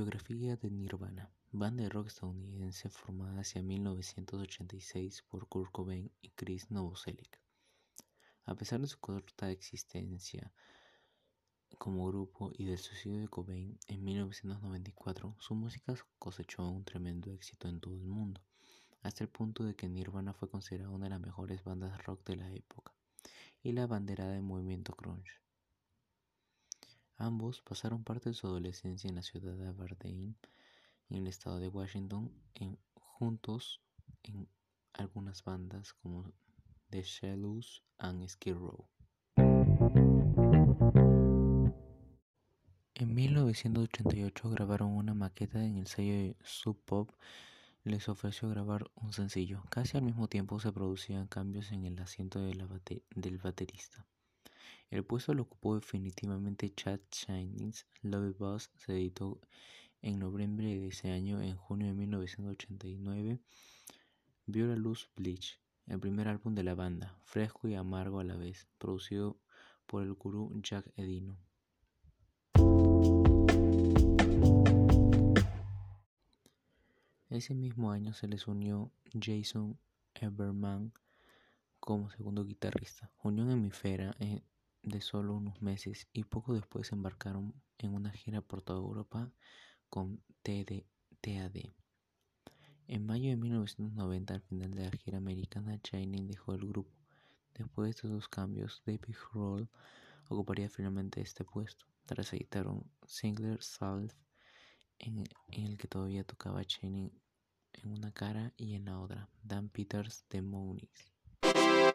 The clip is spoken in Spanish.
Biografía de Nirvana, banda de rock estadounidense formada hacia 1986 por Kurt Cobain y Chris Novoselic. A pesar de su corta existencia como grupo y del suicidio de Cobain en 1994, su música cosechó un tremendo éxito en todo el mundo, hasta el punto de que Nirvana fue considerada una de las mejores bandas rock de la época y la banderada del movimiento grunge. Ambos pasaron parte de su adolescencia en la ciudad de Aberdeen, en el estado de Washington, juntos en algunas bandas como The Shallows and Skid Row. En 1988 grabaron una maqueta en el sello Sub Pop les ofreció grabar un sencillo. Casi al mismo tiempo se producían cambios en el asiento del baterista. El puesto lo ocupó definitivamente Chad Chinese. Love Buzz se editó en noviembre de ese año. En junio de 1989 vio la luz Bleach, el primer álbum de la banda, fresco y amargo a la vez, producido por el gurú Jack Edino. Ese mismo año se les unió Jason Everman como segundo guitarrista. Unión Hemisfera en de solo unos meses y poco después embarcaron en una gira por toda Europa con TAD. En mayo de 1990, al final de la gira americana, Shining dejó el grupo. Después de estos cambios, David Grohl ocuparía finalmente este puesto, tras editar un single en, el que todavía tocaba Shining en una cara y en la otra, Dan Peters de Moonix.